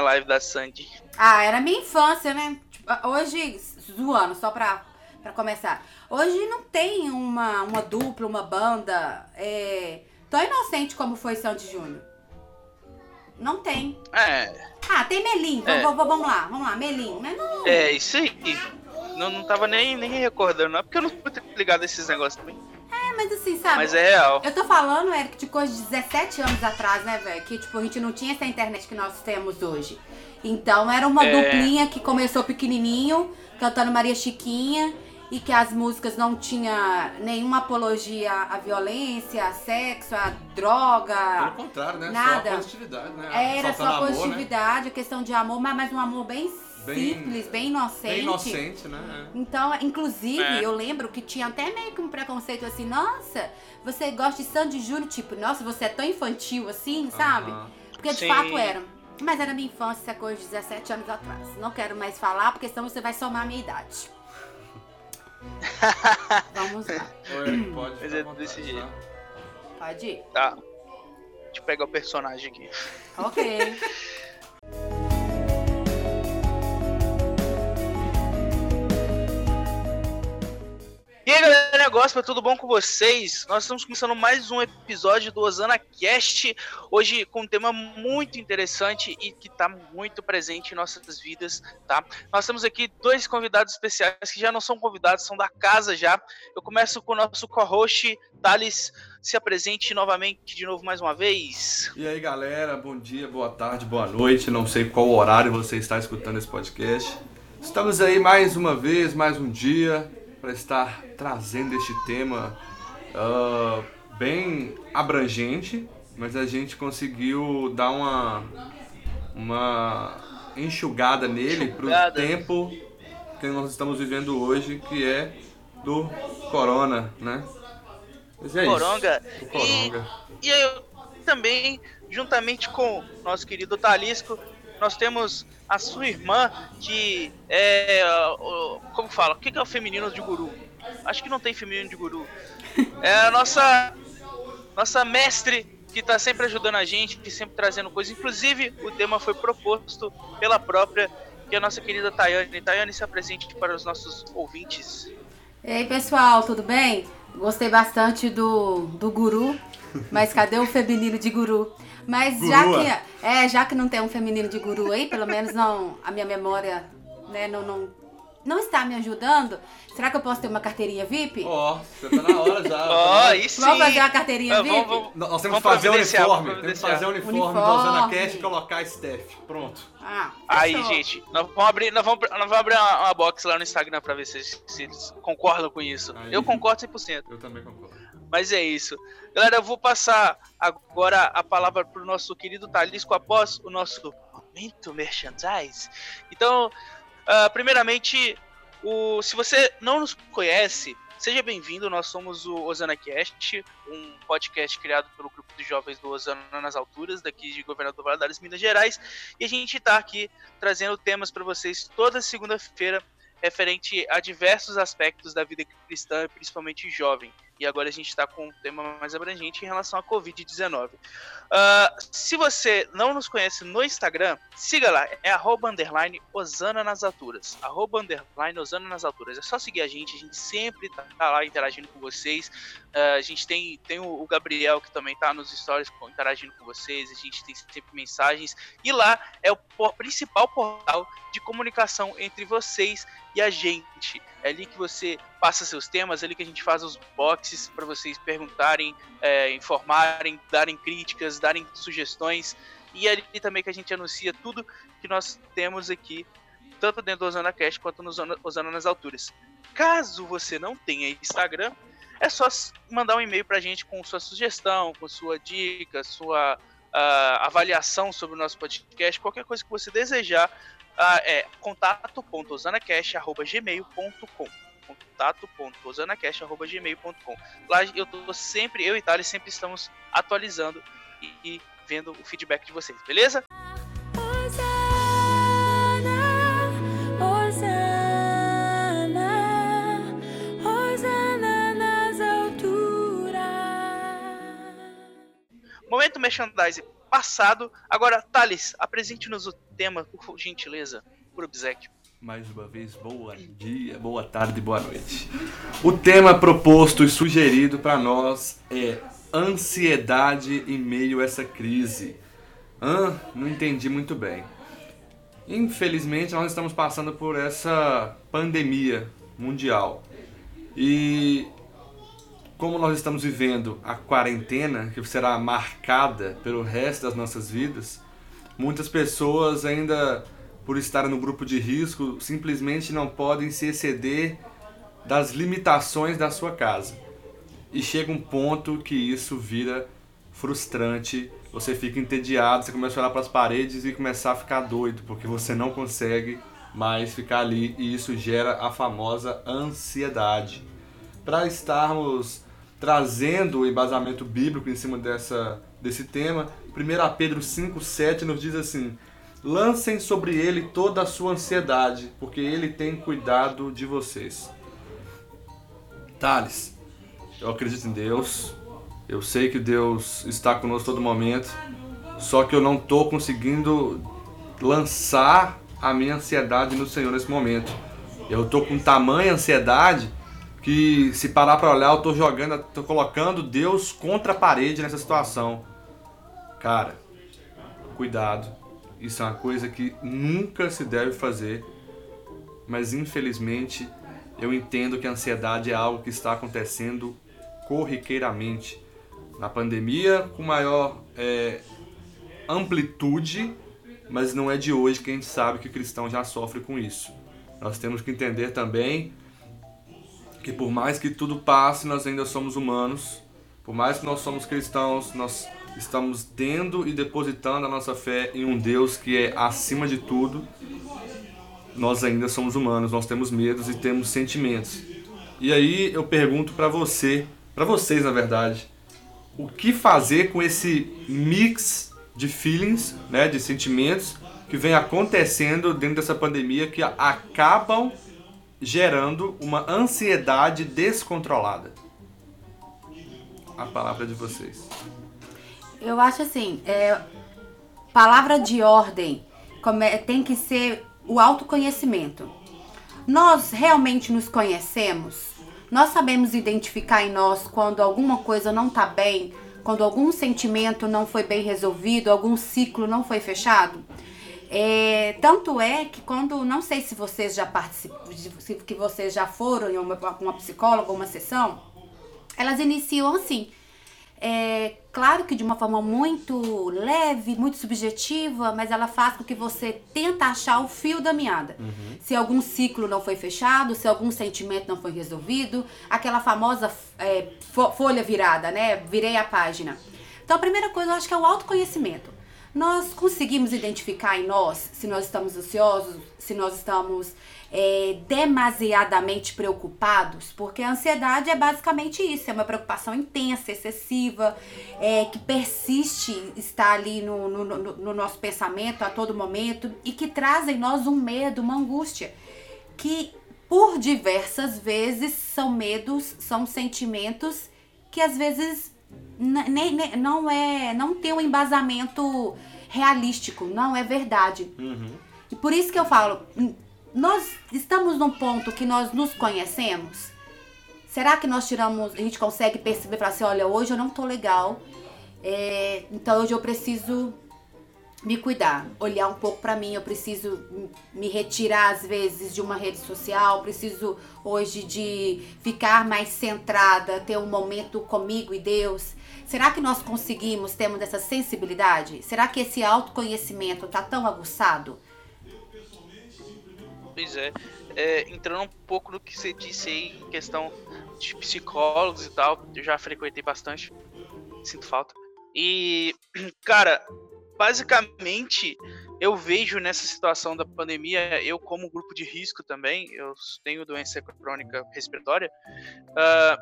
live da Sandy. Ah, era minha infância, né? Tipo, hoje, zoando, só pra, pra começar. Hoje não tem uma, uma dupla, uma banda é, tão inocente como foi Sandy Júnior. Não tem. É. Ah, tem Melim. É. Vamos, vamos lá, vamos lá, Melim. Mas não. É, isso aí. Não, não tava nem, nem recordando, não, porque eu não fui ligado a esses negócios também. Mas assim, sabe? Mas é real. Eu tô falando, Eric, de coisa de 17 anos atrás, né, velho? Que, tipo, a gente não tinha essa internet que nós temos hoje. Então, era uma É. duplinha que começou pequenininho, cantando Maria Chiquinha, e que as músicas não tinha nenhuma apologia à violência, a sexo, a Pelo droga. contrário, né? Nada. Só positividade, né? Era Faltando só amor, né? positividade, a questão de amor, mas, mas um amor bem, Bem- simples, bem inocente. Bem inocente, né? Então, inclusive, É. eu lembro que tinha até meio que um preconceito assim, nossa, você gosta de Sandy Júnior, tipo, nossa, você é tão infantil assim, sabe? Aham. Porque de Sim. fato era. Mas era minha infância, coisa de 17 anos atrás. Não quero mais falar, porque senão você vai somar a minha idade. Vamos lá. Eric, pode Mas ficar é desse jeito. tá? Pode ir. Tá. Deixa eu pegar o personagem aqui. Ok. negócio, tudo bom com vocês? Nós estamos começando mais um episódio do Osana Cast, hoje com um tema muito interessante e que está muito presente em nossas vidas, tá? Nós temos aqui dois convidados especiais que já não são convidados, são da casa já. Eu começo com o nosso co-host, Thales, se apresente novamente de novo mais uma vez. E aí, galera, bom dia, boa tarde, boa noite. Não sei qual horário você está escutando esse podcast. Estamos aí mais uma vez, mais um dia, para estar trazendo este tema ah, bem abrangente, mas a gente conseguiu dar uma, uma enxugada nele para o tempo que nós estamos vivendo hoje, que é do corona, né? Mas é Coronga. isso. Do coronga. E eu também, juntamente com nosso querido Talisco, nós temos a sua irmã, que é. Como fala? O que é o feminino de guru? Acho que não tem feminino de guru. É a nossa. Nossa mestre, que tá sempre ajudando a gente, que sempre trazendo coisas. Inclusive, o tema foi proposto pela própria, que é a nossa querida Tayane. Tayane, se apresente para os nossos ouvintes. E aí, pessoal, tudo bem? Gostei bastante do, do guru, mas cadê o feminino de guru? Mas já Gurua. que, é, já que não tem um feminino de guru aí, pelo menos não, a minha memória né, não, não, não está me ajudando, será que eu posso ter uma carteirinha VIP? Ó, você tá na hora já. Ó, aí sim! Vamos fazer uma carteirinha Ah, VIP? vamos- vamos- Nós temos que fazer o uniforme. Temos que fazer o uniforme, Uniforme. da Osana Cash e colocar Steph. Pronto. Ah, Aí, fechou. gente, nós vamos abrir, nós vamos, nós vamos abrir uma, uma box lá no Instagram pra ver se, se eles concordam com isso. Aí. Eu concordo 100%. Eu também concordo. Mas é isso. Galera, eu vou passar agora a palavra pro nosso querido Talisco após o nosso momento merchandise. Então, ah, primeiramente, o, se você não nos conhece, seja bem-vindo. Nós somos o OsanaCast, um podcast criado pelo grupo de jovens do Osana nas Alturas, daqui de Governador Valadares, Minas Gerais. E a gente está aqui trazendo temas para vocês toda segunda-feira referente a diversos aspectos da vida cristã, principalmente jovem. E agora a gente está com um tema mais abrangente em relação à Covid-19. Ah, se você não nos conhece no Instagram, siga lá, é arroba underline Osana nas alturas. Arroba underline Osana nas alturas. É só seguir a gente, a gente sempre tá lá interagindo com vocês. Ah, a gente tem, tem o, Gabriel que também tá nos stories interagindo com vocês, a gente tem sempre mensagens. E lá é o principal portal de comunicação entre vocês e a gente. É ali que você passa seus temas, é ali que a gente faz os boxes para vocês perguntarem, é, informarem, darem críticas, darem sugestões. E é ali também que a gente anuncia tudo que nós temos aqui, tanto dentro do Osana Cast quanto no Osana nas Alturas. Caso você não tenha Instagram, é só mandar um e-mail pra gente com sua sugestão, com sua dica, sua ah, avaliação sobre o nosso podcast, qualquer coisa que você desejar, ah, é contato.osanacast.gmail.com contato.osanacast.gmail.com Lá eu tô sempre, eu e Thales sempre estamos atualizando e, e vendo o feedback de vocês, beleza? Momento merchandise passado. Agora, Thales, apresente-nos o tema, por gentileza, por obsequio. Mais uma vez, bom dia, boa tarde, boa noite. O tema proposto e sugerido para nós é ansiedade em meio a essa crise. Ah, não entendi muito bem. Infelizmente, nós estamos passando por essa pandemia mundial. E como nós estamos vivendo a quarentena, que será marcada pelo resto das nossas vidas, muitas pessoas ainda por estarem no grupo de risco simplesmente não podem se exceder das limitações da sua casa. E chega um ponto que isso vira frustrante, você fica entediado, você começa a olhar para as paredes e começar a ficar doido, porque você não consegue mais ficar ali e isso gera a famosa ansiedade. Para estarmos trazendo o embasamento bíblico em cima dessa, desse tema, 1 Pedro 5,7 nos diz assim: Lancem sobre ele toda a sua ansiedade, porque ele tem cuidado de vocês. Thales, eu acredito em Deus, eu sei que Deus está conosco todo momento, só que eu não estou conseguindo lançar a minha ansiedade no Senhor nesse momento. Eu estou com tamanha ansiedade que se parar para olhar, eu estou jogando, estou colocando Deus contra a parede nessa situação. Cara, cuidado. Isso é uma coisa que nunca se deve fazer, mas infelizmente eu entendo que a ansiedade é algo que está acontecendo corriqueiramente. Na pandemia, com maior é, amplitude, mas não é de hoje que a gente sabe que o cristão já sofre com isso. Nós temos que entender também que por mais que tudo passe, nós ainda somos humanos. Por mais que nós somos cristãos, nós estamos tendo e depositando a nossa fé em um Deus que é acima de tudo. Nós ainda somos humanos, nós temos medos e temos sentimentos. E aí eu pergunto para você, para vocês na verdade, o que fazer com esse mix de feelings, né, de sentimentos que vem acontecendo dentro dessa pandemia que acabam gerando uma ansiedade descontrolada. A palavra é de vocês. Eu acho assim, é, palavra de ordem come- tem que ser o autoconhecimento. Nós realmente nos conhecemos? Nós sabemos identificar em nós quando alguma coisa não está bem, quando algum sentimento não foi bem resolvido, algum ciclo não foi fechado? É, tanto é que quando, não sei se vocês já participam, se que vocês já foram em uma, uma psicóloga, uma sessão, elas iniciam assim. É, claro que de uma forma muito leve, muito subjetiva, mas ela faz com que você tenta achar o fio da meada. Se algum ciclo não foi fechado, se algum sentimento não foi resolvido, aquela famosa é, fo- folha virada, né? Virei a página. Então a primeira coisa eu acho que é o autoconhecimento. Nós conseguimos identificar em nós se nós estamos ansiosos, se nós estamos é, demasiadamente preocupados, porque a ansiedade é basicamente isso, é uma preocupação intensa, excessiva, é, que persiste, está ali no, no, no- no nosso pensamento a todo momento e que traz em nós um medo, uma angústia, que por diversas vezes são medos, são sentimentos que às vezes não é não tem um embasamento realístico, não é verdade. E por isso que eu falo, nós estamos num ponto que nós nos conhecemos. Será que nós tiramos, a gente consegue perceber e falar assim, olha, hoje eu não tô legal, é, então hoje eu preciso me cuidar, olhar um pouco pra mim, eu preciso me retirar às vezes de uma rede social, preciso hoje de ficar mais centrada, ter um momento comigo e Deus. Será que nós conseguimos termos essa sensibilidade? Será que esse autoconhecimento tá tão aguçado? Pois é. É, entrando um pouco no que você disse aí em questão de psicólogos e tal, eu já frequentei bastante, sinto falta. E, cara, basicamente eu vejo nessa situação da pandemia, eu como grupo de risco também, eu tenho doença crônica respiratória, ah,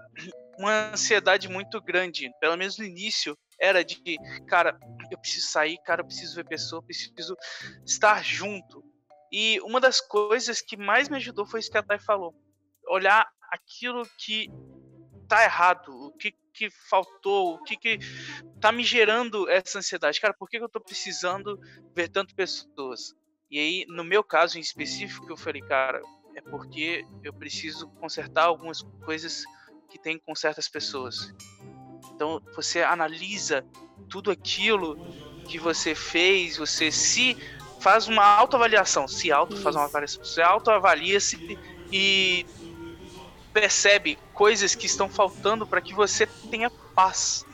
uma ansiedade muito grande, pelo menos no início, era de, cara, eu preciso sair, cara, eu preciso ver pessoa, preciso estar junto. E uma das coisas que mais me ajudou foi isso que a Thay falou. Olhar aquilo que tá errado, o que que faltou, o que que tá me gerando essa ansiedade. Cara, por que, que eu tô precisando ver tantas pessoas? E aí, no meu caso em específico, eu falei, cara, é porque eu preciso consertar algumas coisas que tem com certas pessoas. Então, você analisa tudo aquilo que você fez, você se faz uma autoavaliação, se auto faz uma avaliação, você autoavalia-se e percebe coisas que estão faltando para que você tenha paz,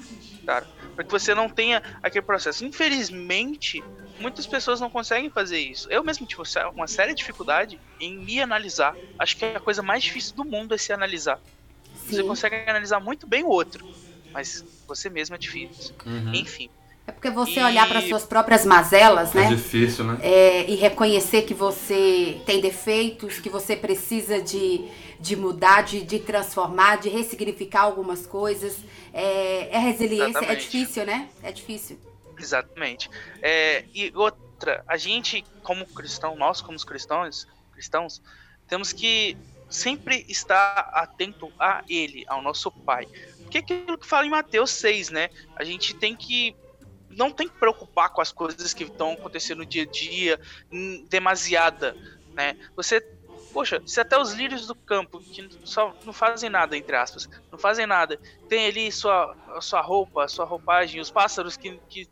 cara, para que você não tenha aquele processo. Infelizmente, muitas pessoas não conseguem fazer isso. Eu mesmo tive uma séria dificuldade em me analisar. Acho que a coisa mais difícil do mundo é se analisar. Você Sim. consegue analisar muito bem o outro, mas você mesmo é difícil. Uhum. Enfim, É porque você E- olhar para suas próprias mazelas, É né? difícil, né? É, e reconhecer que você tem defeitos, que você precisa de, de mudar, de, de transformar, de ressignificar algumas coisas. É, é resiliência, é Exatamente. difícil, né? É difícil. Exatamente. É, e outra, a gente, como cristão, nós como os cristãos, cristãos, temos que sempre estar atento a Ele, ao nosso Pai. Porque é aquilo que fala em Mateus 6, né? A gente tem que. Não tem que preocupar com as coisas que estão acontecendo no dia a dia, hum, demasiada, né? Você. Poxa, se até os lírios do campo, que só não fazem nada, entre aspas, não fazem nada, tem ali sua, sua roupa, sua roupagem, os pássaros que, que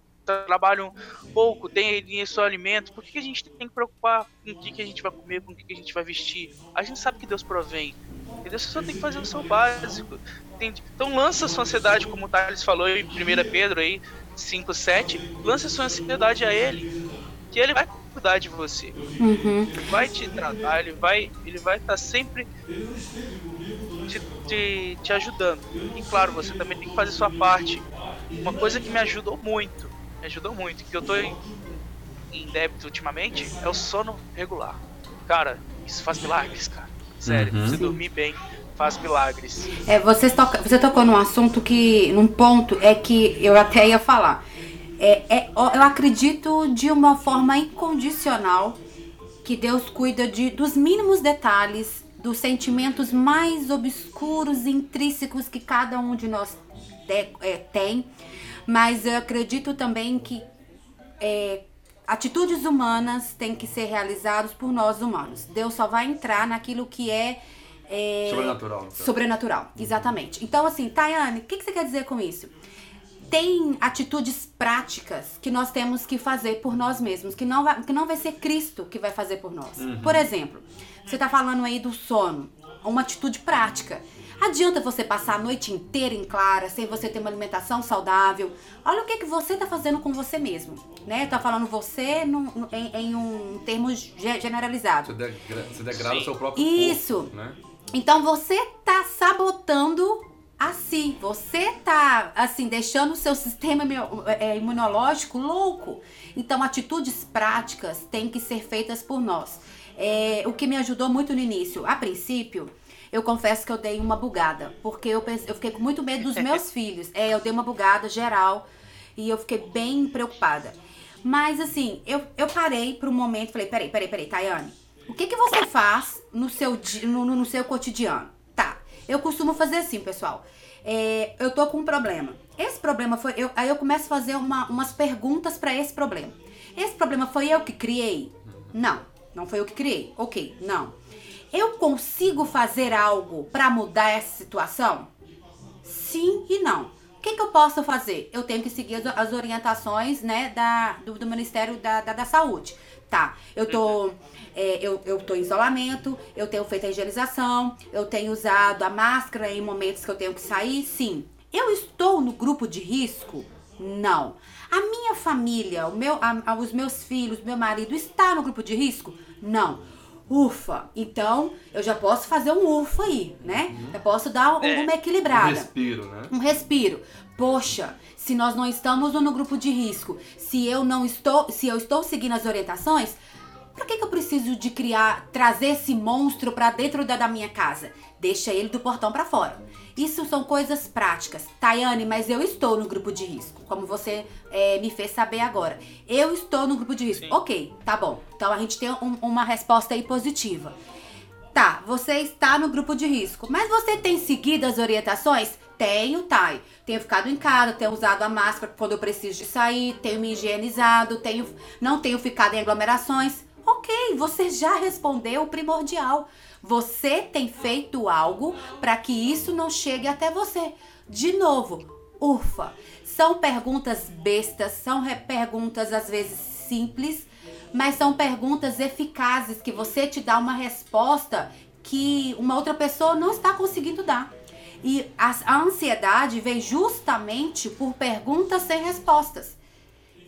trabalham pouco, tem ali seu alimento, por que a gente tem que preocupar com o que, que a gente vai comer, com o que, que a gente vai vestir? A gente sabe que Deus provém. Entendeu? Você só tem que fazer o seu básico. Entende? Então lança sua ansiedade, como o Thales falou em 1 Pedro aí, 5, 7, lança sua ansiedade a ele. Que ele vai cuidar de você. Uhum. Ele vai te tratar, ele vai ele vai estar sempre te, te, te ajudando. E claro, você também tem que fazer sua parte. Uma coisa que me ajudou muito, me ajudou muito, que eu tô em, em débito ultimamente, é o sono regular. Cara, isso faz milagres, cara. Sério, Uhum. você dormir bem faz milagres. É, você, toca, você tocou num assunto que, num ponto, é que eu até ia falar. É, é, eu acredito de uma forma incondicional que Deus cuida de, dos mínimos detalhes, dos sentimentos mais obscuros e intrínsecos que cada um de nós é, tem. Mas eu acredito também que é, atitudes humanas têm que ser realizadas por nós humanos. Deus só vai entrar naquilo que é, é, Sobrenatural. então. Sobrenatural, exatamente. Então, assim, Tayane, o que, que você quer dizer com isso? Tem atitudes práticas que nós temos que fazer por nós mesmos, que não vai, que não vai ser Cristo que vai fazer por nós. Por exemplo, você tá falando aí do sono, uma atitude prática. Adianta você passar a noite inteira em clara, sem você ter uma alimentação saudável. Olha o que, que você tá fazendo com você mesmo, né? Tá falando você num- em, em um termo ge- generalizado. Você, degra você degrada o seu próprio Isso. corpo, né? Então você tá sabotando a si. Você tá, assim, deixando o seu sistema imio- é, imunológico louco. Então, atitudes práticas têm que ser feitas por nós. É, o que me ajudou muito no início, a princípio, eu confesso que eu dei uma bugada. Porque eu, eu fiquei com muito medo dos meus filhos. É, eu dei uma bugada geral e eu fiquei bem preocupada. Mas assim, eu, eu parei por um momento falei, peraí, peraí, peraí, Tayane. O que, que você faz no seu, no, no- seu cotidiano? Tá, eu costumo fazer assim, pessoal. É, eu tô com um problema. Esse problema foi. Eu, aí eu começo a fazer uma- umas perguntas pra esse problema. Esse problema foi eu que criei? Não, não foi eu que criei. Ok, não. Eu consigo fazer algo pra mudar essa situação? Sim e não. O que, que eu posso fazer? Eu tenho que seguir as, as orientações, né, da, do, do Ministério da, da, da Saúde. Tá, eu tô, é, eu, eu tô em isolamento, eu tenho feito a higienização, eu tenho usado a máscara em momentos que eu tenho que sair, sim. Eu estou no grupo de risco? Não. A minha família, o meu, a- os meus filhos, meu marido está no grupo de risco? Não. Ufa, então eu já posso fazer um ufa aí, né? Eu posso dar um- É. uma Um equilibrada respiro, né? um respiro. Poxa, se nós não estamos no grupo de risco, se eu não estou, se eu estou seguindo as orientações, pra que, que eu preciso de criar, trazer esse monstro pra dentro da, da minha casa? Deixa ele do portão pra fora. Isso são coisas práticas. Tayane, mas eu estou no grupo de risco, como você eh, me fez saber agora. Eu estou no grupo de risco. Sim. Ok, tá bom. Então a gente tem um- uma resposta aí positiva. Tá, você está no grupo de risco, mas você tem seguido as orientações? Tenho, Thay. Tenho ficado em casa, tenho usado a máscara quando eu preciso de sair, tenho me higienizado, tenho, não tenho ficado em aglomerações. Ok, você já respondeu o primordial. Você tem feito algo para que isso não chegue até você. De novo, ufa. São perguntas bestas, são perguntas às vezes simples, mas são perguntas eficazes que você te dá uma resposta que uma outra pessoa não está conseguindo dar. E a, a ansiedade vem justamente por perguntas sem respostas.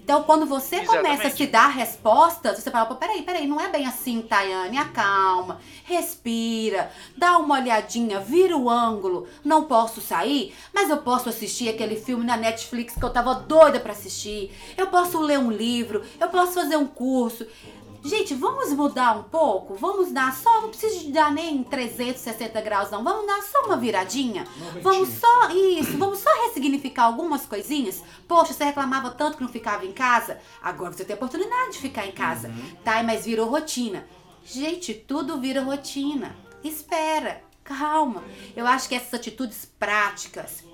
Então, quando você começa a Exatamente. se dar respostas, você fala, pô, peraí, peraí, não é bem assim, Tayane, acalma, respira, dá uma olhadinha, vira o ângulo, não posso sair, mas eu posso assistir aquele filme na Netflix que eu tava doida pra assistir, eu posso ler um livro, eu posso fazer um curso. Gente, vamos mudar um pouco? Vamos dar só, não precisa dar nem 360 graus não, vamos dar só uma viradinha? Vamos só, isso, vamos só ressignificar algumas coisinhas? Poxa, você reclamava tanto que não ficava em casa, agora você tem a oportunidade de ficar em casa, tá? Mas virou rotina. Gente, tudo vira rotina. Espera, calma. Eu acho que essas atitudes práticas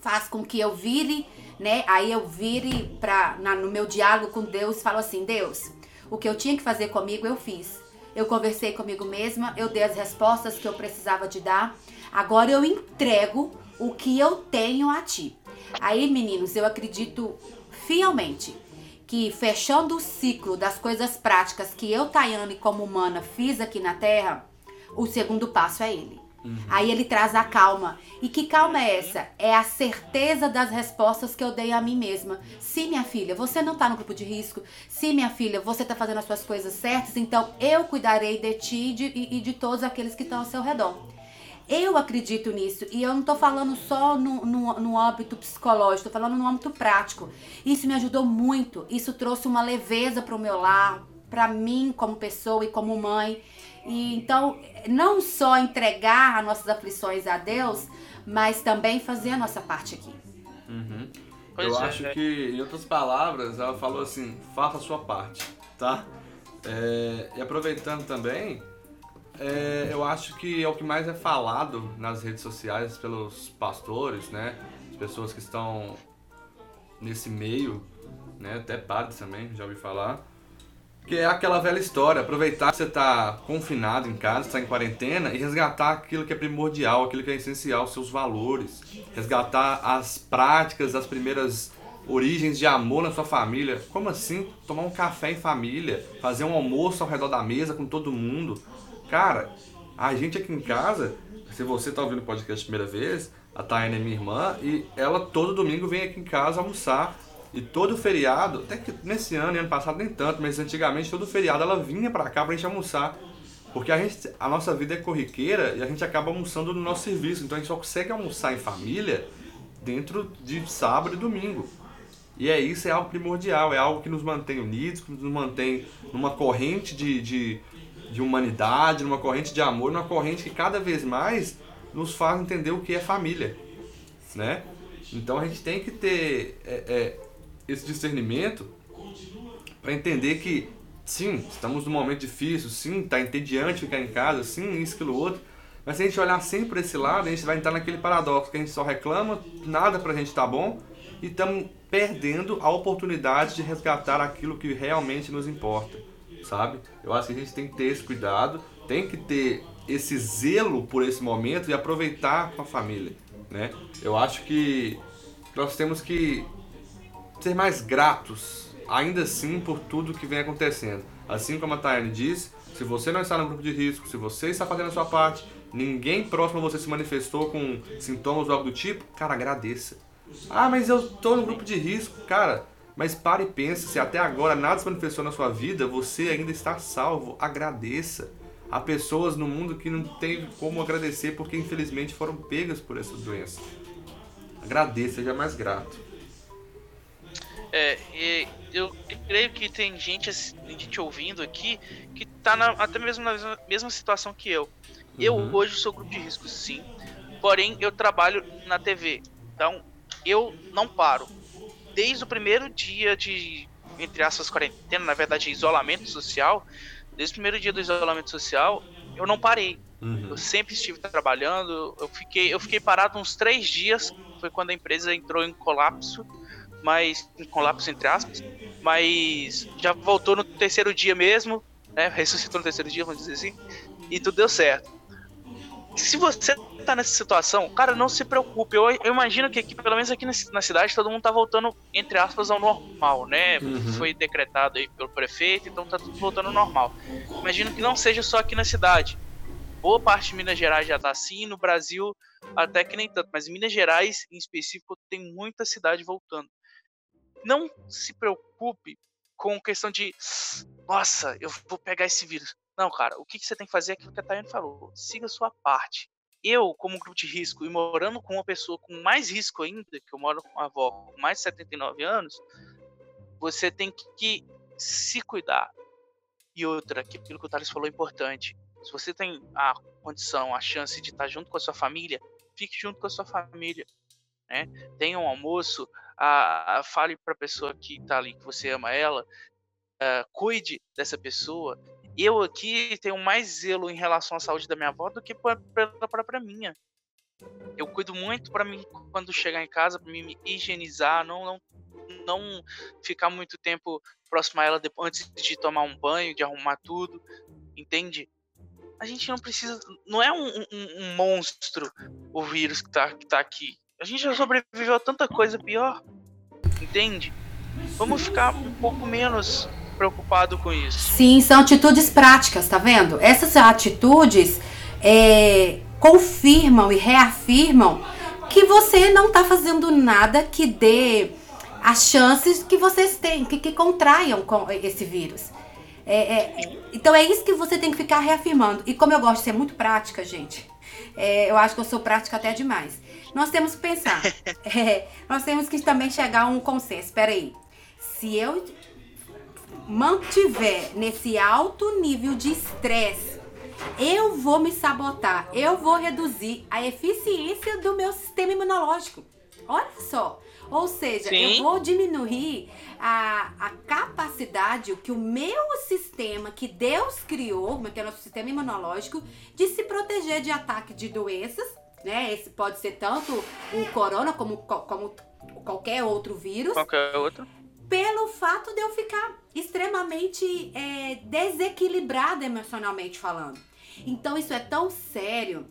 faz com que eu vire, né? Aí eu vire pra, na- no meu diálogo com Deus e falo assim: Deus, o que eu tinha que fazer comigo eu fiz. Eu conversei comigo mesma, eu dei as respostas que eu precisava de dar. Agora eu entrego o que eu tenho a ti. Aí, meninos, eu acredito fielmente que fechando o ciclo das coisas práticas que eu, Tayane, como humana, fiz aqui na Terra, o segundo passo é ele. Aí ele traz a calma. E que calma é essa? É a certeza das respostas que eu dei a mim mesma. Sim, minha filha, você não tá no grupo de risco. Sim, minha filha, você tá fazendo as suas coisas certas, então eu cuidarei de ti e de, e- de todos aqueles que estão ao seu redor. Eu acredito nisso e eu não tô falando só no, no, no âmbito psicológico, tô falando no âmbito prático. Isso me ajudou muito, isso trouxe uma leveza pro meu lar, pra mim como pessoa e como mãe. E então, não só entregar as nossas aflições a Deus, mas também fazer a nossa parte aqui. Pois eu é, acho é. que, em outras palavras, ela falou assim: faça a sua parte, tá? É, e aproveitando também, é, eu acho que é o que mais é falado nas redes sociais pelos pastores, né? As pessoas que estão nesse meio, né? Até padres também, já ouvi falar. Que é aquela velha história, aproveitar que você está confinado em casa, está em quarentena e resgatar aquilo que é primordial, aquilo que é essencial, seus valores. Resgatar as práticas, as primeiras origens de amor na sua família. Como assim? Tomar um café em família, fazer um almoço ao redor da mesa com todo mundo. Cara, a gente aqui em casa, se você está ouvindo o podcast primeira vez, a Tayane é minha irmã e ela todo domingo vem aqui em casa almoçar. E todo feriado, até que nesse ano e ano passado nem tanto, mas antigamente todo feriado ela vinha pra cá pra gente almoçar. Porque a, gente, a nossa vida é corriqueira e a gente acaba almoçando no nosso serviço. Então a gente só consegue almoçar em família dentro de sábado e domingo. E é isso, é algo primordial, é algo que nos mantém unidos, que nos mantém numa corrente de, de, de humanidade, numa corrente de amor, numa corrente que cada vez mais nos faz entender o que é família. Né? Então a gente tem que ter é, é, esse discernimento para entender que sim, estamos num momento difícil, sim, tá entediante ficar em casa, sim, isso, aquilo, outro. Mas se a gente olhar sempre para esse lado, a gente vai entrar naquele paradoxo que a gente só reclama, nada pra gente tá bom e estamos perdendo a oportunidade de resgatar aquilo que realmente nos importa, sabe? Eu acho que a gente tem que ter esse cuidado, tem que ter esse zelo por esse momento e aproveitar com a família, né? Eu acho que nós temos que ser mais gratos, ainda assim, por tudo que vem acontecendo. Assim como a Tayane disse, se você não está no grupo de risco, se você está fazendo a sua parte, ninguém próximo a você se manifestou com sintomas ou algo do tipo, cara, agradeça. Ah, mas eu tô no grupo de risco, cara. Mas pare e pense, se até agora nada se manifestou na sua vida, você ainda está salvo. Agradeça. Há pessoas no mundo que não tem como agradecer porque infelizmente foram pegas por essa doença. Agradeça, seja mais grato. É, e eu creio que tem gente, tem gente ouvindo aqui que tá na- até mesmo na mesma, mesma situação que eu. Eu Uhum. hoje sou grupo de risco, sim. Porém, eu trabalho na TV. Então, eu não paro. Desde o primeiro dia de, entre aspas, quarentena, na verdade, isolamento social. Desde o primeiro dia do isolamento social, eu não parei. Uhum. Eu sempre estive trabalhando. Eu fiquei, eu fiquei parado uns três dias. Foi quando a empresa entrou em colapso, mas em colapso entre aspas. Mas já voltou no terceiro dia mesmo, né? Ressuscitou no terceiro dia, vamos dizer assim. E tudo deu certo. Se você tá nessa situação, cara, não se preocupe. Eu, eu imagino que aqui, pelo menos aqui na, na cidade, todo mundo tá voltando, entre aspas, ao normal, né? Uhum. Foi decretado aí pelo prefeito, então tá tudo voltando ao normal. Imagino que não seja só aqui na cidade. Boa parte de Minas Gerais já tá assim, no Brasil até que nem tanto, mas Minas Gerais, em específico, tem muita cidade voltando. Não se preocupe com questão de, nossa, eu vou pegar esse vírus. Não, cara, o que, você tem que fazer é aquilo que a Tayane falou. Siga a sua parte. Eu, como grupo de risco, e morando com uma pessoa com mais risco ainda, que eu moro com uma avó com mais de 79 anos, você tem que, que se cuidar. E outra, que aquilo que o Thales falou é importante. Se você tem a condição, a chance de estar junto com a sua família, fique junto com a sua família. Né? Tenha um almoço, a, a- fale para a pessoa que está ali, que você ama ela, ah, cuide dessa pessoa. Eu aqui tenho mais zelo em relação à saúde da minha avó do que pela própria minha. Eu cuido muito para mim quando chegar em casa, para me higienizar, não, não, não ficar muito tempo próximo a ela depois, antes de tomar um banho, de arrumar tudo, entende? A gente não precisa, não é um, um- um monstro o vírus que tá, que tá aqui. A gente já sobreviveu a tanta coisa pior, entende? Vamos ficar um pouco menos preocupado com isso. Sim, são atitudes práticas, tá vendo? Essas atitudes é, confirmam e reafirmam que você não tá fazendo nada que dê as chances que vocês têm, que, que contraiam com esse vírus. É, é, então é isso que você tem que ficar reafirmando. E como eu gosto de ser muito prática, gente, é, eu acho que eu sou prática até demais. Nós temos que pensar. é, nós temos que também chegar a um consenso. Espera aí. Se eu mantiver nesse alto nível de estresse, eu vou me sabotar, eu vou reduzir a eficiência do meu sistema imunológico. Olha só. Ou seja, Sim. eu vou diminuir a, a capacidade que o meu sistema, que Deus criou, que é o nosso sistema imunológico, de se proteger de ataque de doenças, né? Esse pode ser tanto o corona como, co- como qualquer outro vírus Qualquer outro. pelo fato de eu ficar extremamente é, desequilibrada emocionalmente falando. Então isso é tão sério,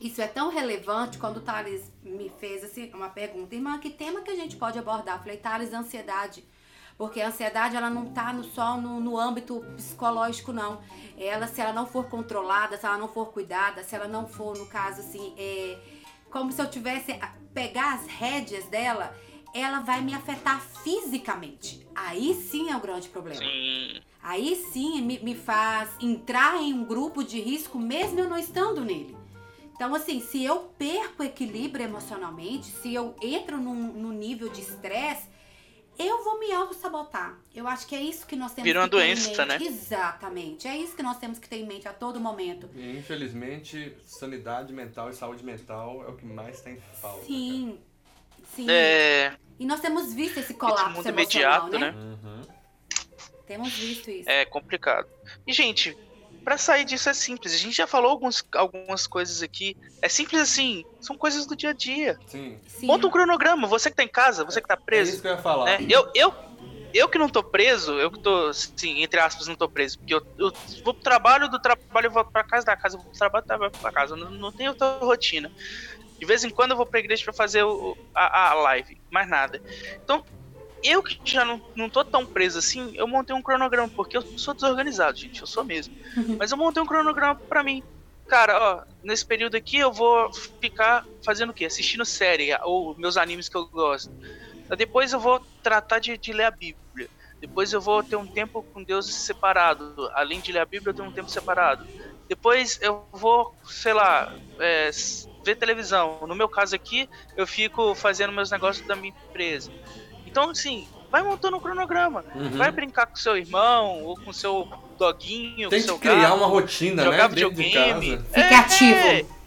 isso é tão relevante quando o Thales me fez assim, uma pergunta, irmã, que tema que a gente pode abordar? Eu falei, Thales, ansiedade. Porque a ansiedade, ela não tá no, só no, no âmbito psicológico, não. Ela, se ela não for controlada, se ela não for cuidada, se ela não for, no caso, assim, é, como se eu tivesse a- pegar as rédeas dela, ela vai me afetar fisicamente. Aí sim é o grande problema. Sim. Aí sim me, me faz entrar em um grupo de risco mesmo eu não estando nele. Então, assim, se eu perco o equilíbrio emocionalmente, se eu entro num, num nível de estresse, eu vou me auto-sabotar. Eu acho que é isso que nós temos Vira uma que ter em doença, mente. né? Exatamente. É isso que nós temos que ter em mente a todo momento. E infelizmente, sanidade mental e saúde mental é o que mais tem falta. Sim. Sim. É, E nós temos visto esse esse colapso mundo emocional, imediato, né? né? Uhum. Temos visto isso. É complicado. E, gente, pra sair disso é simples. A gente já falou alguns, algumas coisas aqui. É simples assim. São coisas do dia a dia. Sim. Sim. Monta um cronograma. Você que tá em casa, você que tá É preso. isso que eu ia falar. né? Eu, eu, eu que não tô preso, eu que tô, sim, entre aspas, não tô preso. Porque eu, eu vou pro trabalho, do trabalho eu volto pra casa, da casa eu vou pro trabalho, do trabalho pra casa. Não, não tenho outra rotina. De vez em quando eu vou pra igreja pra fazer o, a, a live, mais nada. Então, eu que já não, não tô tão preso assim, eu montei um cronograma, porque eu sou desorganizado, gente, eu sou mesmo. Mas eu montei um cronograma pra mim. Cara, ó, nesse período aqui eu vou ficar fazendo o quê? Assistindo série, ou meus animes que eu gosto. Depois eu vou tratar de, de ler a Bíblia. Depois eu vou ter um tempo com Deus separado. Além de ler a Bíblia, eu tenho um tempo separado. Depois eu vou, sei lá, é, ver televisão. No meu caso aqui, eu fico fazendo meus negócios da minha empresa. Então, assim, vai montando um cronograma. Uhum. Vai brincar com seu irmão, ou com seu doguinho, Tem com seu que criar gato, uma rotina, jogar né? Videogame. casa. Fique ativo.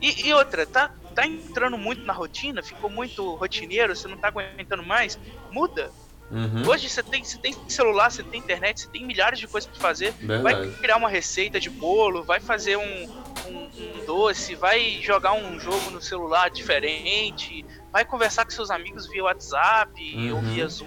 E, e outra, tá, tá entrando muito na rotina, ficou muito rotineiro, você não tá aguentando mais, muda. Uhum. Hoje você tem, você tem celular, você tem internet, você tem milhares de coisas pra fazer. Vai Verdade. criar uma receita de bolo, vai fazer um, um- um doce, vai jogar um jogo no celular diferente, vai conversar com seus amigos via WhatsApp ou Uhum. via Zoom.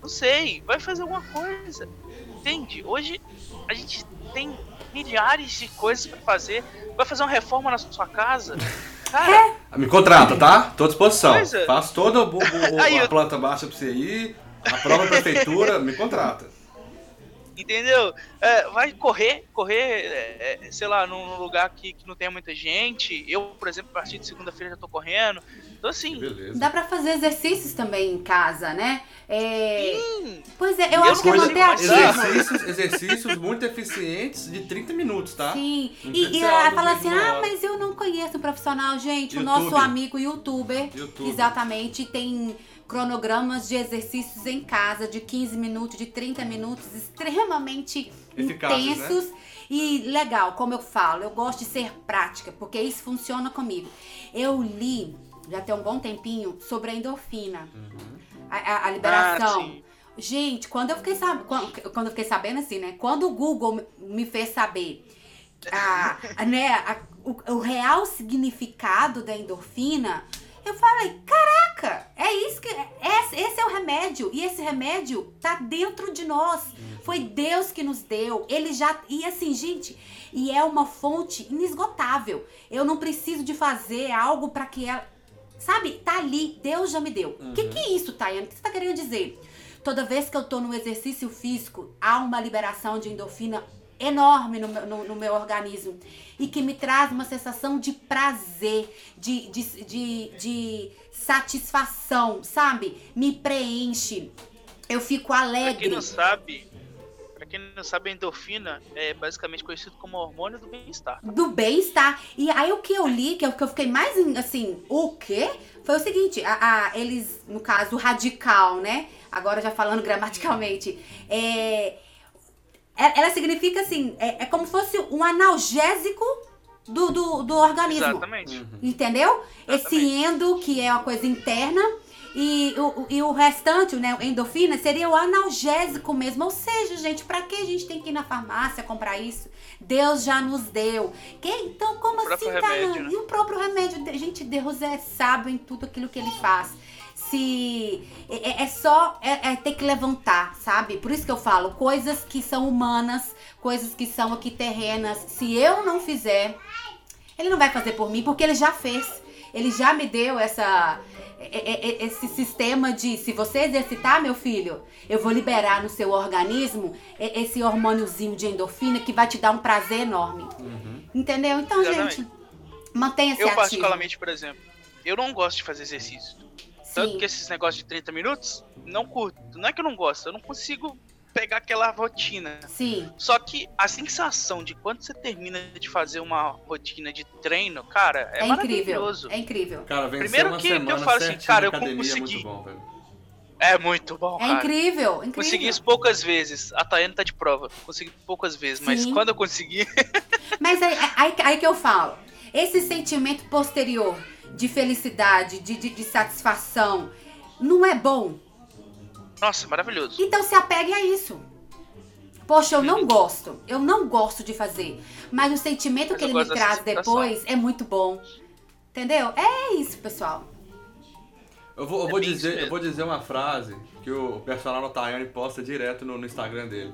Não sei, vai fazer alguma coisa. Entende? Hoje a gente tem milhares de coisas pra fazer. Vai fazer uma reforma na sua casa. Cara, Me contrata, tá? Tô à disposição. Pois é. Faço toda a eu- planta baixa pra você ir, aprova a prefeitura, me contrata. entendeu? É, vai correr, correr, é, é, sei lá, num, num lugar que, que não tenha muita gente. Eu, por exemplo, a partir de segunda-feira já tô correndo. Então, assim, Beleza. Dá pra fazer exercícios também em casa, né? É, sim, Pois é, eu E acho que é manter ativo. Exercícios, exercícios muito eficientes de 30 minutos, tá? Sim, Não e, tem e ela fala assim: ah, mas eu não conheço o profissional. Gente, o YouTube. nosso amigo youtuber, YouTube. exatamente, tem cronogramas de exercícios em casa de 15 minutos, de 30 minutos, extremamente Eficazes, né? intensos. E legal, como eu falo, eu gosto de ser prática, porque isso funciona comigo. Eu li, já tem um bom tempinho, sobre a endorfina, Uhum. a, a- ah, liberação. sim. Gente, quando eu fiquei sabendo, quando, eu fiquei sabendo assim, né? Quando o Google me- fez saber a, né, a- o, o real significado da endorfina, eu falei, caraca, é isso que esse, esse é o remédio e esse remédio tá dentro de nós. Foi Deus que nos deu. Ele já e assim, gente, e é uma fonte inesgotável. Eu não preciso de fazer algo para que ela Sabe, tá ali, Deus já me deu. O que, que é isso, Tayane? O que você tá querendo dizer? Toda vez que eu tô no exercício físico, há uma liberação de endorfina enorme no meu, no- no meu organismo e que me traz uma sensação de prazer, de, de, de, de satisfação, sabe? Me preenche. Eu fico Pra quem alegre. não sabe, pra quem não sabe, a endorfina é basicamente conhecido como hormônio do bem-estar. do bem-estar. E aí o que eu li, que eu, que eu fiquei mais assim, o quê? Foi o seguinte, a, a- eles, no caso, radical, né? Agora já falando gramaticalmente, é, é- ela significa assim, é, é como se fosse um analgésico do, do, do organismo. Exatamente. Uhum. Entendeu? Esse Exatamente. endo, que é uma coisa interna, e o, e o restante, né, o endorfina, seria o analgésico mesmo. Ou seja, gente, pra que a gente tem que ir na farmácia comprar isso? Deus já nos deu. Que? Então, como O assim, remédio, né? E o próprio remédio? Gente, Deus é sábio em tudo aquilo que ele faz. Se é, é- é só é, é ter que levantar, sabe? Por isso que eu falo, coisas que são humanas, coisas que são aqui terrenas. Se eu não fizer, ele não vai fazer por mim, porque ele já fez. Ele já me deu essa é- é- esse sistema de se você exercitar, meu filho, eu vou liberar no seu organismo esse hormôniozinho de endorfina que vai te dar um prazer enorme. Entendeu? Então, Exatamente. gente, mantenha-se Eu, ativo. particularmente, por exemplo, eu não gosto de fazer exercício. Tanto que esses negócios de 30 minutos, não curto. Não é que eu não gosto, eu não consigo pegar aquela rotina. Sim. Só que a sensação de quando você termina de fazer uma rotina de treino, cara, é, É, incrível. maravilhoso. É incrível. Cara, Primeiro uma que- eu semana falo assim, cara, eu academia é consegui. muito bom, velho. É muito bom, É cara. incrível, incrível. Consegui isso poucas vezes. A Tayane tá de prova. Consegui poucas vezes, mas Sim. quando eu consegui. Mas aí, aí, aí que eu falo, esse sentimento posterior de felicidade, de, de, de satisfação, não é bom? Nossa, maravilhoso. Então se apegue a isso. Poxa, eu não gosto. Eu não gosto de fazer. Mas o sentimento Mas que ele me traz depois é muito bom. Entendeu? É isso, pessoal. Eu vou, eu É vou dizer, eu vou dizer uma frase que o personal Tayane posta direto no, no Instagram dele.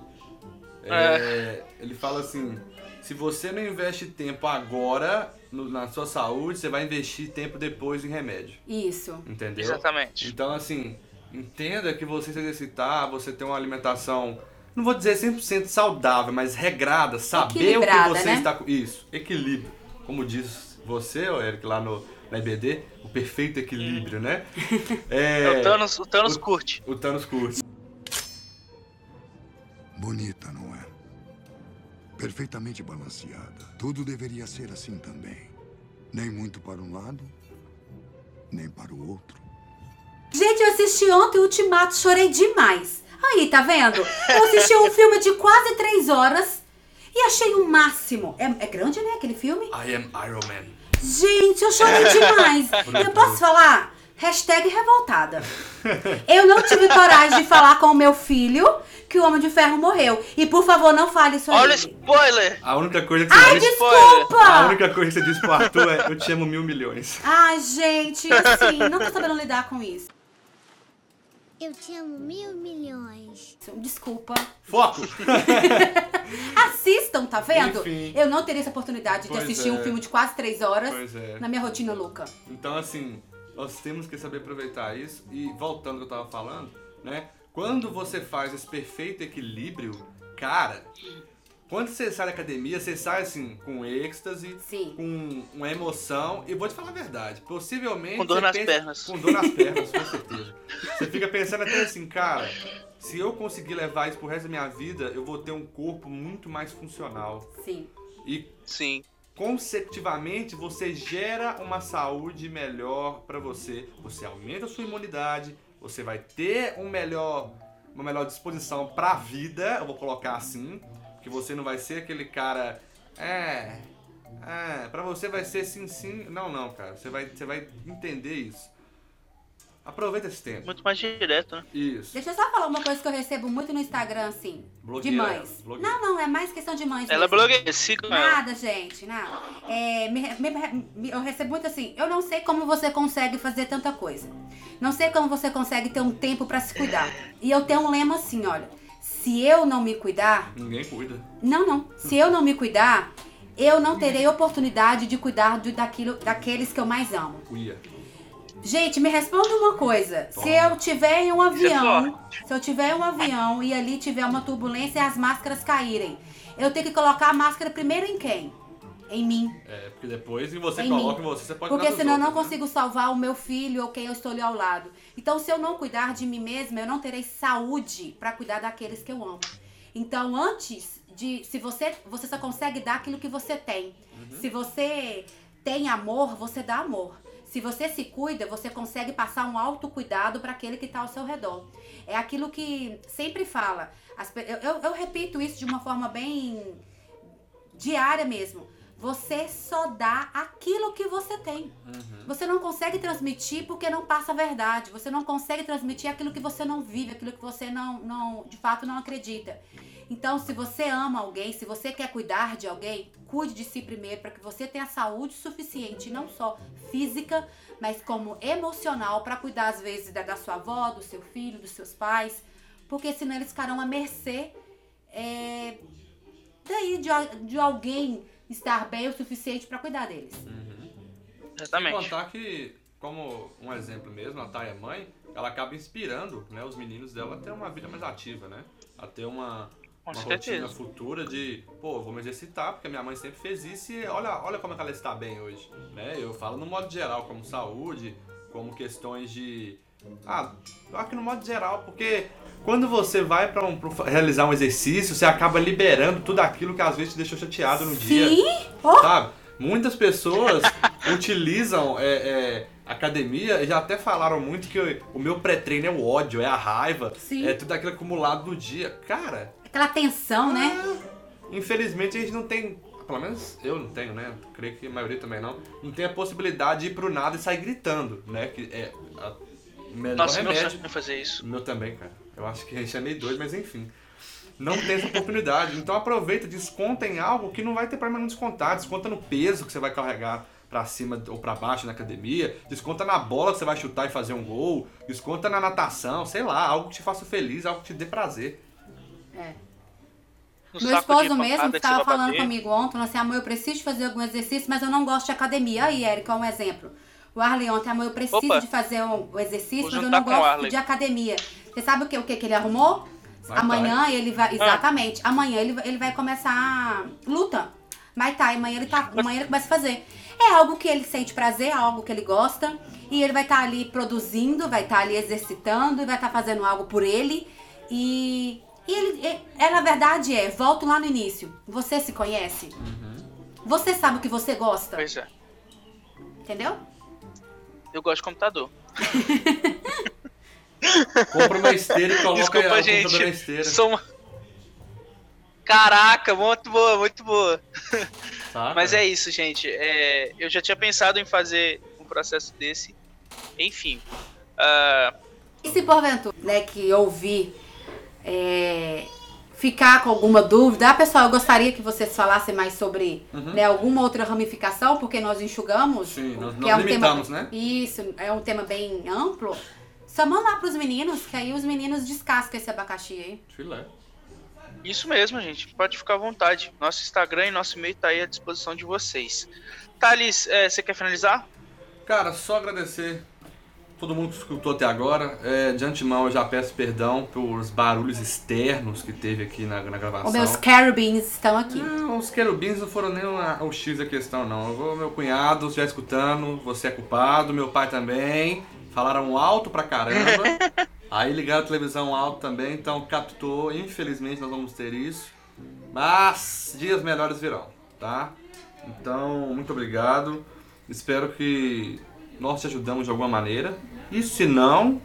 É, Ele fala assim: se você não investe tempo agora no- na sua saúde, você vai investir tempo depois em remédio. Isso. Entendeu? Exatamente. Então, assim, entenda que você se exercitar, você ter uma alimentação, não vou dizer 100% saudável, mas regrada, saber o que você né? está... com- Isso, equilíbrio. Como diz você, Eric, lá no, na IBD, o perfeito equilíbrio, né? É, o Thanos, o Thanos o- curte. o Thanos curte. Bonita, não é? Perfeitamente balanceada. Tudo deveria ser assim também. Nem muito para um lado, nem para o outro. Gente, eu assisti ontem o Ultimato, chorei demais. Aí, tá vendo? Eu assisti um filme de quase três horas e achei o máximo. É, é grande, né, aquele filme? I am Iron Man. Gente, eu chorei demais. Eu posso falar? Hashtag revoltada. Eu não tive coragem de falar com o meu filho que o Homem de Ferro morreu. E por favor, não fale isso Olha o spoiler! A única coisa que você Ai, disse. desculpa! A única coisa que você disse pro Arthur é eu te amo mil milhões. Ai, gente, assim, não tô sabendo lidar com isso. Eu te amo mil milhões. Desculpa. Foco! Assistam, tá vendo? Enfim. Eu não teria essa oportunidade de Pois assistir é. um filme de quase três horas Pois é. na minha rotina louca. Então, assim, nós temos que saber aproveitar isso. E voltando ao que eu tava falando, né? Quando você faz esse perfeito equilíbrio, cara, quando você sai da academia, você sai assim, com êxtase, Sim. com uma emoção. E vou te falar a verdade, possivelmente. Com dor nas pensa- pernas. Com dor nas pernas, com certeza. Você fica pensando até assim, cara. Se eu conseguir levar isso pro resto da minha vida, eu vou ter um corpo muito mais funcional. Sim. E Sim. Consecutivamente você gera uma saúde melhor pra você. Você aumenta a sua imunidade, você vai ter um melhor, uma melhor disposição pra vida, eu vou colocar assim, que você não vai ser aquele cara, é, é, para você vai ser sim sim, não não, cara, você vai você vai entender isso. Aproveita esse tempo. Muito mais direto, né? Isso. Deixa eu só falar uma coisa que eu recebo muito no Instagram, assim, de Blogueira, mães. blogueira. Não, não, é mais questão de mães. Ela é mesmo. sigam ela. Nada, gente, nada. É, me- me- me- eu recebo muito assim, eu não sei como você consegue fazer tanta coisa. Não sei como você consegue ter um tempo pra se cuidar. E eu tenho um lema assim, olha, se eu não me cuidar, Ninguém cuida. não, não, se eu não me cuidar, eu não terei oportunidade de cuidar do, daquilo, daqueles que eu mais amo. Cuia. Gente, me responda uma coisa. Se eu tiver em um é avião, se eu tiver em um avião e ali tiver uma turbulência e as máscaras caírem, eu tenho que colocar a máscara primeiro em quem? Em mim. É, porque depois que você Em coloca mim. em você, você pode Porque senão eu não outros, né? consigo salvar o meu filho ou quem eu estou ali ao lado. Então, se eu não cuidar de mim mesma, eu não terei saúde para cuidar daqueles que eu amo. Então, antes de. Se você. Você só consegue dar aquilo que você tem. Uhum. Se você tem amor, você dá amor. Se você se cuida, você consegue passar um autocuidado para aquele que está ao seu redor. É aquilo que sempre fala. Eu, eu- eu repito isso de uma forma bem diária mesmo. Você só dá aquilo que você tem. Você não consegue transmitir porque não passa a verdade. Você não consegue transmitir aquilo que você não vive, aquilo que você não, não de fato não acredita. Então, se você ama alguém, se você quer cuidar de alguém, cuide de si primeiro para que você tenha saúde suficiente, não só física, mas como emocional para cuidar às vezes da, da sua avó, do seu filho, dos seus pais, porque senão eles ficarão à mercê é, daí de, de alguém estar bem o suficiente para cuidar deles. Sem Exatamente. contar que, como um exemplo mesmo, a Thay é mãe, ela acaba inspirando né, os meninos dela a ter uma vida mais ativa, né? A ter uma, Com uma certeza. rotina futura de, pô, vou me exercitar, porque a minha mãe sempre fez isso e olha, olha como é que ela está bem hoje, né? Eu falo no modo geral, como saúde, como questões de... Ah, eu acho que no modo geral, porque quando você vai pra, um, realizar um exercício, você acaba liberando tudo aquilo que às vezes te deixou chateado no dia Sim! Oh, sabe? Muitas pessoas utilizam é, é, academia e já até falaram muito que o meu pré-treino é o ódio, é a raiva, Sim. é tudo aquilo acumulado no dia. Cara, aquela tensão, né? infelizmente a gente não tem, pelo menos eu não tenho, né? Creio que a maioria também não, não tem a possibilidade de ir pro nada e sair gritando, né? Que é a- o melhor Nossa, meu remédio. sonho é fazer isso. Meu também, cara. Eu acho que a gente é meio doido, mas enfim. Não tem essa oportunidade. Então aproveita, desconta em algo que não vai ter problema não descontar. Desconta no peso que você vai carregar pra cima ou pra baixo na academia. Desconta na bola que você vai chutar e fazer um gol. Desconta na natação, sei lá, algo que te faça feliz, algo que te dê prazer. É. No Meu saco de esposo mesmo vai falando bater. comigo ontem, assim, amor, eu preciso de fazer algum exercício, mas eu não gosto de academia. Aí, Érica, um exemplo. O Arley ontem, amor, eu preciso Opa. de fazer um exercício, mas eu não gosto de academia. Você sabe o que, o que, que ele arrumou? Vai, amanhã ele vai. Ah. Exatamente. Amanhã ele, vai- ele vai começar luta. Muay Thai. Amanhã ele, tá, amanhã ele começa a fazer. É algo que ele sente prazer, é algo que ele gosta. E ele vai estar ali produzindo, vai estar ali exercitando, e vai estar fazendo algo por ele. E, e ele, é, é, na verdade, é, volto lá no início. Você se conhece? Você sabe o que você gosta? Pois é. Entendeu? Eu gosto de computador. Compra uma esteira e coloca Desculpa, o computador na gente. esteira. Sou uma... Caraca, muito boa, muito boa. saca? Mas é isso, gente. É, eu já tinha pensado em fazer um processo desse. Enfim. ah, E se porventura, né, que ouvir, é, ficar com alguma dúvida, ah, pessoal, eu gostaria que vocês falassem mais sobre né, alguma outra ramificação, porque nós enxugamos. Sim, nós- que nós é um limitamos, tema, né? Isso, é um tema bem amplo. Só manda lá pros meninos, que aí os meninos descascam esse abacaxi aí. Filé. Isso mesmo, gente. Pode ficar à vontade. Nosso Instagram e nosso e-mail tá aí à disposição de vocês. Thales, é, você quer finalizar? Cara, só agradecer todo mundo que escutou até agora. É, de antemão eu já peço perdão pelos barulhos externos que teve aqui na, na gravação. Os meus carabins estão aqui. Não, os querubins não foram nem uma- o X da questão, não. Eu vou, meu cunhado, já escutando, você é culpado, meu pai também. Falaram alto pra caramba. Aí ligaram a televisão alto também, então captou. Infelizmente nós vamos ter isso. Mas dias melhores virão, tá? Então, muito obrigado. Espero que nós te ajudamos de alguma maneira. E se não,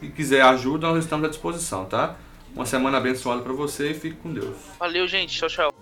e quiser ajuda, nós estamos à disposição, tá? Uma semana abençoada pra você e fique com Deus. Valeu, gente. Tchau, tchau.